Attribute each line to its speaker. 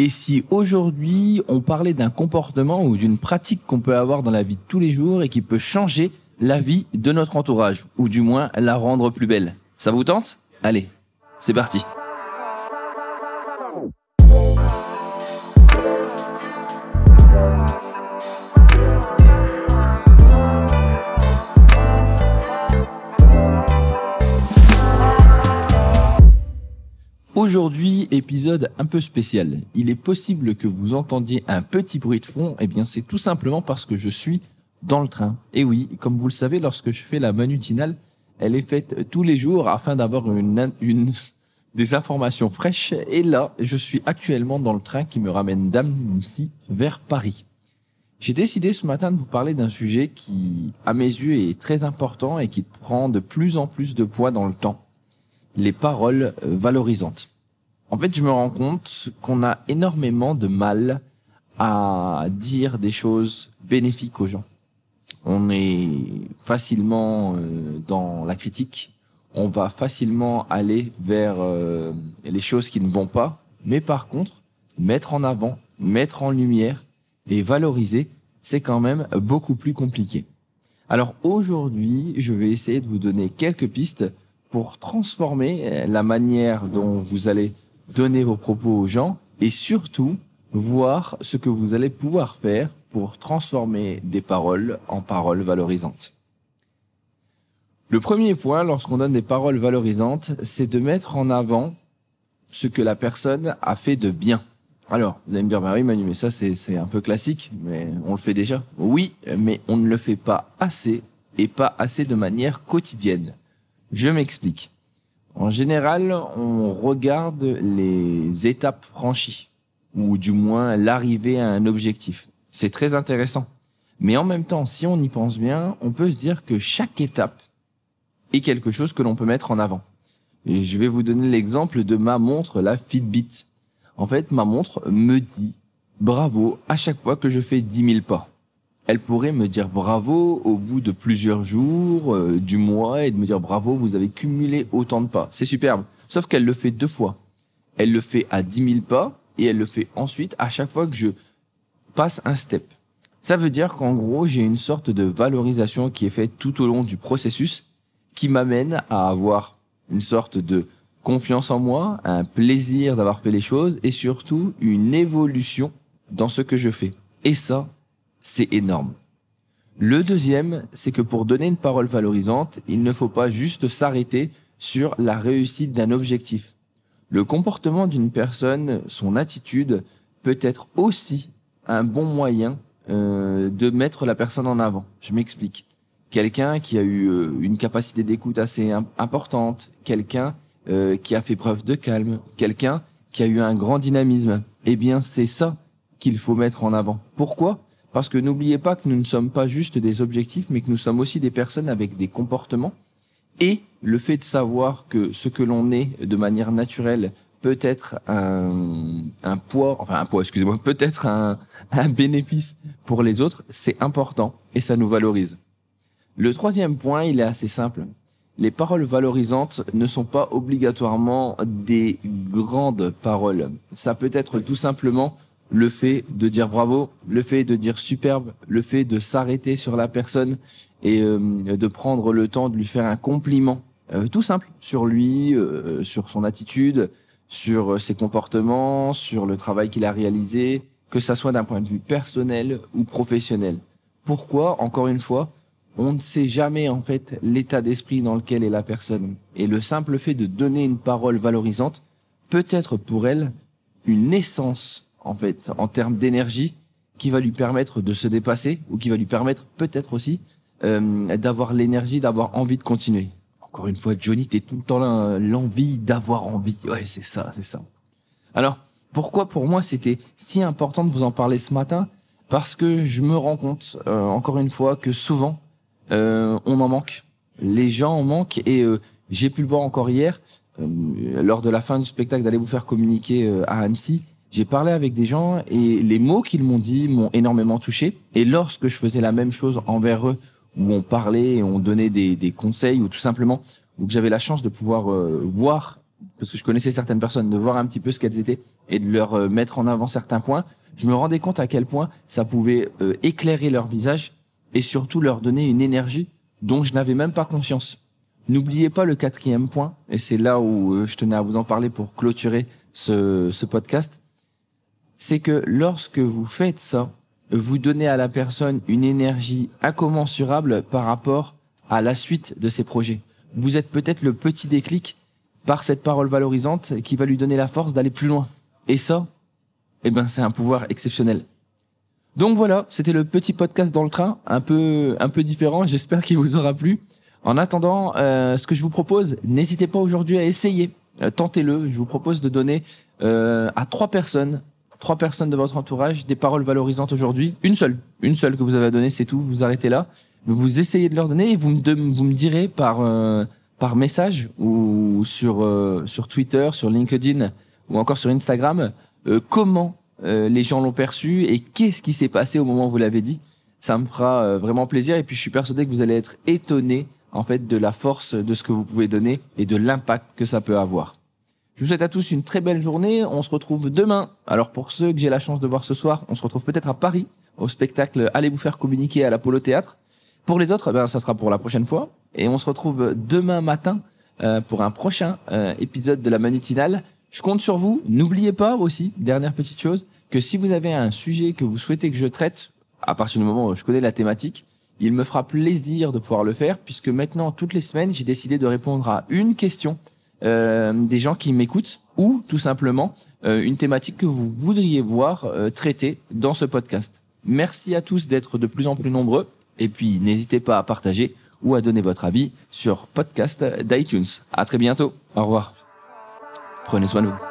Speaker 1: Et si aujourd'hui on parlait d'un comportement ou d'une pratique qu'on peut avoir dans la vie de tous les jours et qui peut changer la vie de notre entourage, ou du moins la rendre plus belle Ça vous tente? Allez, c'est parti Aujourd'hui, épisode un peu spécial. Il est possible que vous entendiez un petit bruit de fond. Eh bien, c'est tout simplement parce que je suis dans le train. Et oui, comme vous le savez, lorsque je fais la manutinale, elle est faite tous les jours afin d'avoir une, une, des informations fraîches. Et là, je suis actuellement dans le train qui me ramène d'Annecy vers Paris. J'ai décidé ce matin de vous parler d'un sujet qui, à mes yeux, est très important et qui prend de plus en plus de poids dans le temps les paroles valorisantes. En fait, je me rends compte qu'on a énormément de mal à dire des choses bénéfiques aux gens. On est facilement euh, dans la critique, on va facilement aller vers euh, les choses qui ne vont pas, mais par contre, mettre en avant, mettre en lumière et valoriser, c'est quand même beaucoup plus compliqué. Alors aujourd'hui, je vais essayer de vous donner quelques pistes pour transformer la manière dont vous allez donner vos propos aux gens et surtout voir ce que vous allez pouvoir faire pour transformer des paroles en paroles valorisantes. Le premier point lorsqu'on donne des paroles valorisantes, c'est de mettre en avant ce que la personne a fait de bien. Alors, vous allez me dire, bah oui Manu, mais ça c'est un peu classique, mais on le fait déjà. Oui, mais on ne le fait pas assez et pas assez de manière quotidienne. Je m'explique. En général, on regarde les étapes franchies, ou du moins l'arrivée à un objectif. C'est très intéressant. Mais en même temps, si on y pense bien, on peut se dire que chaque étape est quelque chose que l'on peut mettre en avant. Je vais vous donner l'exemple de ma montre, la Fitbit. En fait, ma montre me dit bravo à chaque fois que je fais 10 000 pas elle pourrait me dire bravo au bout de plusieurs jours, euh, du mois, et de me dire bravo, vous avez cumulé autant de pas. C'est superbe. Sauf qu'elle le fait deux fois. Elle le fait à 10 000 pas, et elle le fait ensuite à chaque fois que je passe un step. Ça veut dire qu'en gros, j'ai une sorte de valorisation qui est faite tout au long du processus, qui m'amène à avoir une sorte de confiance en moi, un plaisir d'avoir fait les choses, et surtout une évolution dans ce que je fais. Et ça, c'est énorme. Le deuxième, c'est que pour donner une parole valorisante, il ne faut pas juste s'arrêter sur la réussite d'un objectif. Le comportement d'une personne, son attitude, peut être aussi un bon moyen euh, de mettre la personne en avant. Je m'explique. Quelqu'un qui a eu euh, une capacité d'écoute assez importante, quelqu'un euh, qui a fait preuve de calme, quelqu'un qui a eu un grand dynamisme. Eh bien, c'est ça qu'il faut mettre en avant. Pourquoi? Parce que n'oubliez pas que nous ne sommes pas juste des objectifs, mais que nous sommes aussi des personnes avec des comportements. Et le fait de savoir que ce que l'on est de manière naturelle peut être un, un poids, enfin un poids, excusez-moi, peut être un, un bénéfice pour les autres, c'est important et ça nous valorise. Le troisième point, il est assez simple. Les paroles valorisantes ne sont pas obligatoirement des grandes paroles. Ça peut être tout simplement le fait de dire bravo, le fait de dire superbe, le fait de s'arrêter sur la personne et euh, de prendre le temps de lui faire un compliment euh, tout simple sur lui, euh, sur son attitude, sur ses comportements, sur le travail qu'il a réalisé, que ça soit d'un point de vue personnel ou professionnel. Pourquoi Encore une fois, on ne sait jamais en fait l'état d'esprit dans lequel est la personne. Et le simple fait de donner une parole valorisante peut être pour elle une essence en fait, en termes d'énergie, qui va lui permettre de se dépasser ou qui va lui permettre peut-être aussi euh, d'avoir l'énergie, d'avoir envie de continuer. Encore une fois, Johnny, t'es tout le temps là, l'envie d'avoir envie. Ouais, c'est ça, c'est ça. Alors, pourquoi pour moi c'était si important de vous en parler ce matin? Parce que je me rends compte, euh, encore une fois, que souvent, euh, on en manque. Les gens en manquent et euh, j'ai pu le voir encore hier, euh, lors de la fin du spectacle d'aller vous faire communiquer à Annecy j'ai parlé avec des gens et les mots qu'ils m'ont dit m'ont énormément touché. Et lorsque je faisais la même chose envers eux, où on parlait et on donnait des, des conseils, ou tout simplement où j'avais la chance de pouvoir euh, voir parce que je connaissais certaines personnes, de voir un petit peu ce qu'elles étaient et de leur euh, mettre en avant certains points, je me rendais compte à quel point ça pouvait euh, éclairer leur visage et surtout leur donner une énergie dont je n'avais même pas conscience. N'oubliez pas le quatrième point, et c'est là où euh, je tenais à vous en parler pour clôturer ce, ce podcast, c'est que lorsque vous faites ça, vous donnez à la personne une énergie incommensurable par rapport à la suite de ses projets. Vous êtes peut-être le petit déclic par cette parole valorisante qui va lui donner la force d'aller plus loin. Et ça, eh ben, c'est un pouvoir exceptionnel. Donc voilà, c'était le petit podcast dans le train, un peu, un peu différent. J'espère qu'il vous aura plu. En attendant, euh, ce que je vous propose, n'hésitez pas aujourd'hui à essayer. Euh, tentez-le. Je vous propose de donner euh, à trois personnes, trois personnes de votre entourage, des paroles valorisantes aujourd'hui. Une seule, une seule que vous avez à donner, c'est tout. Vous arrêtez là. Vous essayez de leur donner et vous me, vous me direz par par message ou sur euh, sur Twitter, sur LinkedIn ou encore sur Instagram euh, comment euh, les gens l'ont perçu et qu'est-ce qui s'est passé au moment où vous l'avez dit. Ça me fera vraiment plaisir et puis je suis persuadé que vous allez être étonné en fait de la force de ce que vous pouvez donner et de l'impact que ça peut avoir. Je vous souhaite à tous une très belle journée. On se retrouve demain. Alors pour ceux que j'ai la chance de voir ce soir, on se retrouve peut-être à Paris au spectacle Allez vous faire communiquer à l'Apollo Théâtre. Pour les autres, ben, ça sera pour la prochaine fois. Et on se retrouve demain matin euh, pour un prochain euh, épisode de la Manutinale. Je compte sur vous. N'oubliez pas aussi, dernière petite chose, que si vous avez un sujet que vous souhaitez que je traite, à partir du moment où je connais la thématique, il me fera plaisir de pouvoir le faire, puisque maintenant, toutes les semaines, j'ai décidé de répondre à une question euh, des gens qui m'écoutent, ou tout simplement euh, une thématique que vous voudriez voir euh, traitée dans ce podcast. Merci à tous d'être de plus en plus nombreux. Et puis, n'hésitez pas à partager ou à donner votre avis sur podcast d'iTunes. À très bientôt. Au revoir. Prenez soin de vous.